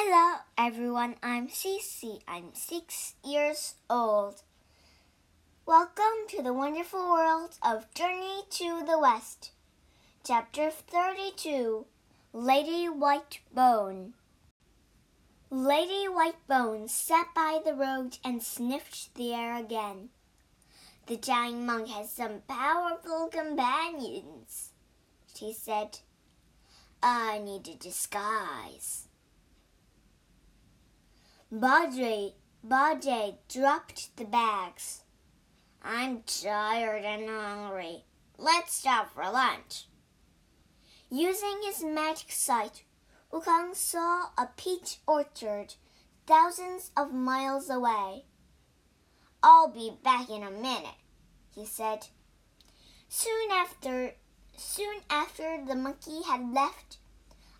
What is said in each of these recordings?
Hello, everyone. I'm Cece. I'm six years old. Welcome to the wonderful world of Journey to the West. Chapter 32 Lady Whitebone. Lady Whitebone sat by the road and sniffed the air again. The giant monk has some powerful companions, she said. I need a disguise. Bajie, Bajie dropped the bags. I'm tired and hungry. Let's stop for lunch. Using his magic sight, Wukong saw a peach orchard thousands of miles away. I'll be back in a minute, he said. Soon after, soon after the monkey had left,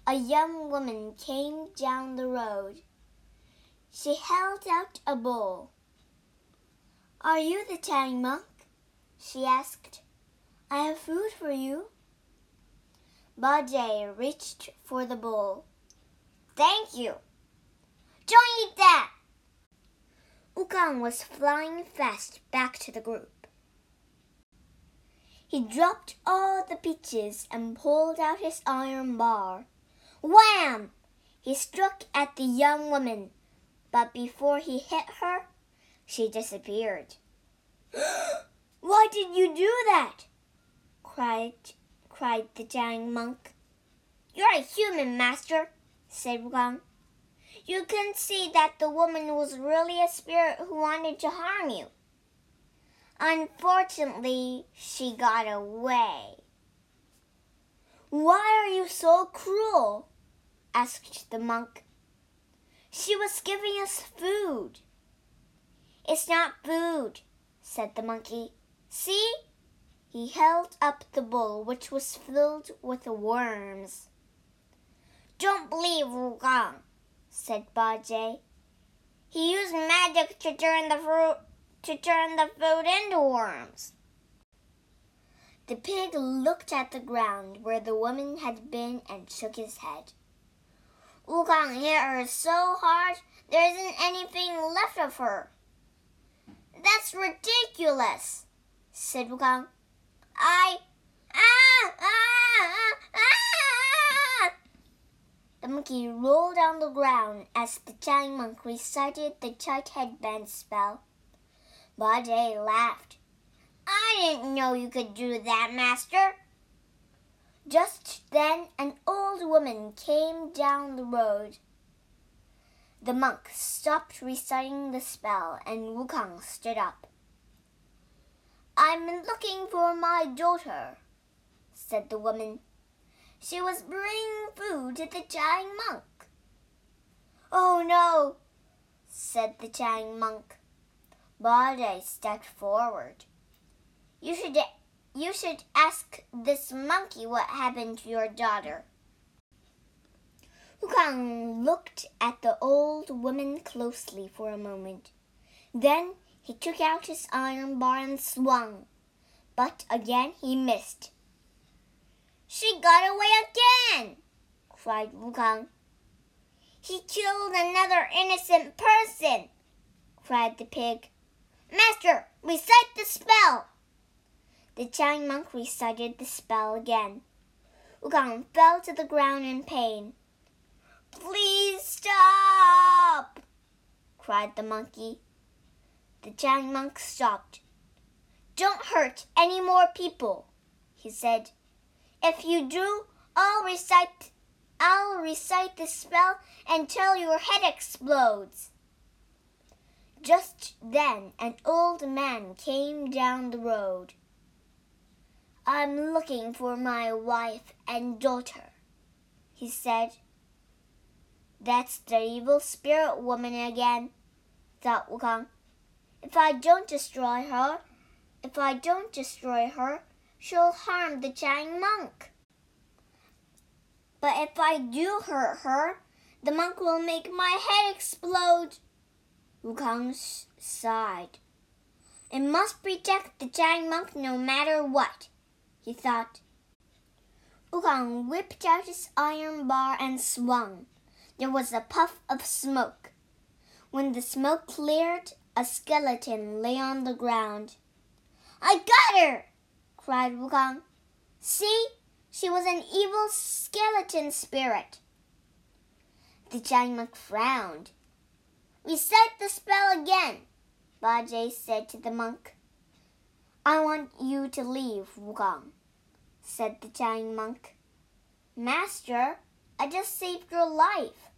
a young woman came down the road. She held out a bowl. Are you the Tang monk? she asked. I have food for you. Bajie reached for the bowl. Thank you. Don't eat that! Wukong was flying fast back to the group. He dropped all the peaches and pulled out his iron bar. Wham! He struck at the young woman but before he hit her, she disappeared. Why did you do that? cried cried the giant monk. You're a human, master, said Wang. You can see that the woman was really a spirit who wanted to harm you. Unfortunately, she got away. Why are you so cruel? asked the monk. She was giving us food. It's not food, said the monkey. See? He held up the bowl, which was filled with worms. Don't believe Wukong, said Bajie. He used magic to turn the fruit to turn the food into worms. The pig looked at the ground where the woman had been and shook his head. Wukong hit her so hard there isn't anything left of her. That's ridiculous, said Wukong. I. Ah, ah, ah. The monkey rolled on the ground as the giant monk recited the tight headband spell. Bajie laughed. I didn't know you could do that, master. Just then an old woman came down the road. The monk stopped reciting the spell and Wukong stood up. I'm looking for my daughter, said the woman. She was bringing food to the giant monk. Oh no, said the giant monk. Bajie stepped forward. You should you should ask this monkey what happened to your daughter. Wukong looked at the old woman closely for a moment. Then he took out his iron bar and swung, but again he missed. She got away again! cried Wukong. He killed another innocent person! cried the pig. Master, recite the spell! The giant monk recited the spell again. Wukong fell to the ground in pain. Please stop! cried the monkey. The giant monk stopped. Don't hurt any more people, he said. If you do, I'll recite I'll recite the spell until your head explodes. Just then an old man came down the road. I'm looking for my wife and daughter, he said. That's the evil spirit woman again, thought Wukong. If I don't destroy her, if I don't destroy her, she'll harm the giant monk. But if I do hurt her, the monk will make my head explode. Wukong sighed. I must protect the giant monk no matter what he thought. Wukong whipped out his iron bar and swung. There was a puff of smoke. When the smoke cleared, a skeleton lay on the ground. I got her! cried Wukong. See, she was an evil skeleton spirit. The giant monk frowned. Recite the spell again, Bajie said to the monk. I want you to leave, Wukong, said the giant monk. Master, I just saved your life,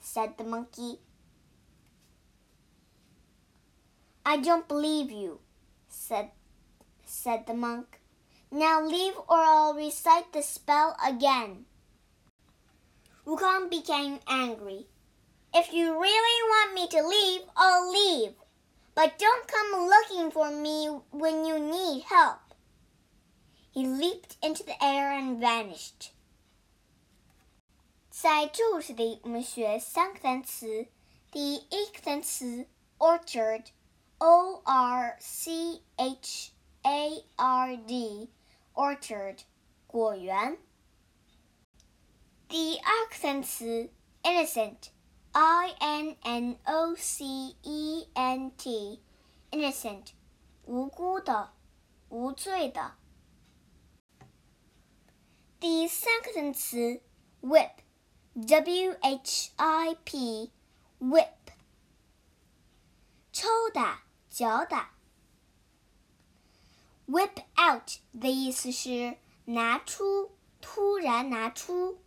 said the monkey. I don't believe you, said, said the monk. Now leave or I'll recite the spell again. Wukong became angry. If you really want me to leave, I'll leave. But don't come looking for me when you need help. He leaped into the air and vanished. 在注释里，我们学三个单词。第一个单词 orchard，o r c h a r d，orchard，果园。第二个单词 innocent，i n n o c e n t，innocent，无辜的，无罪的。 第三个单词 whip。W H I P whip 抽打、脚打。Whip out 的意思是拿出，突然拿出。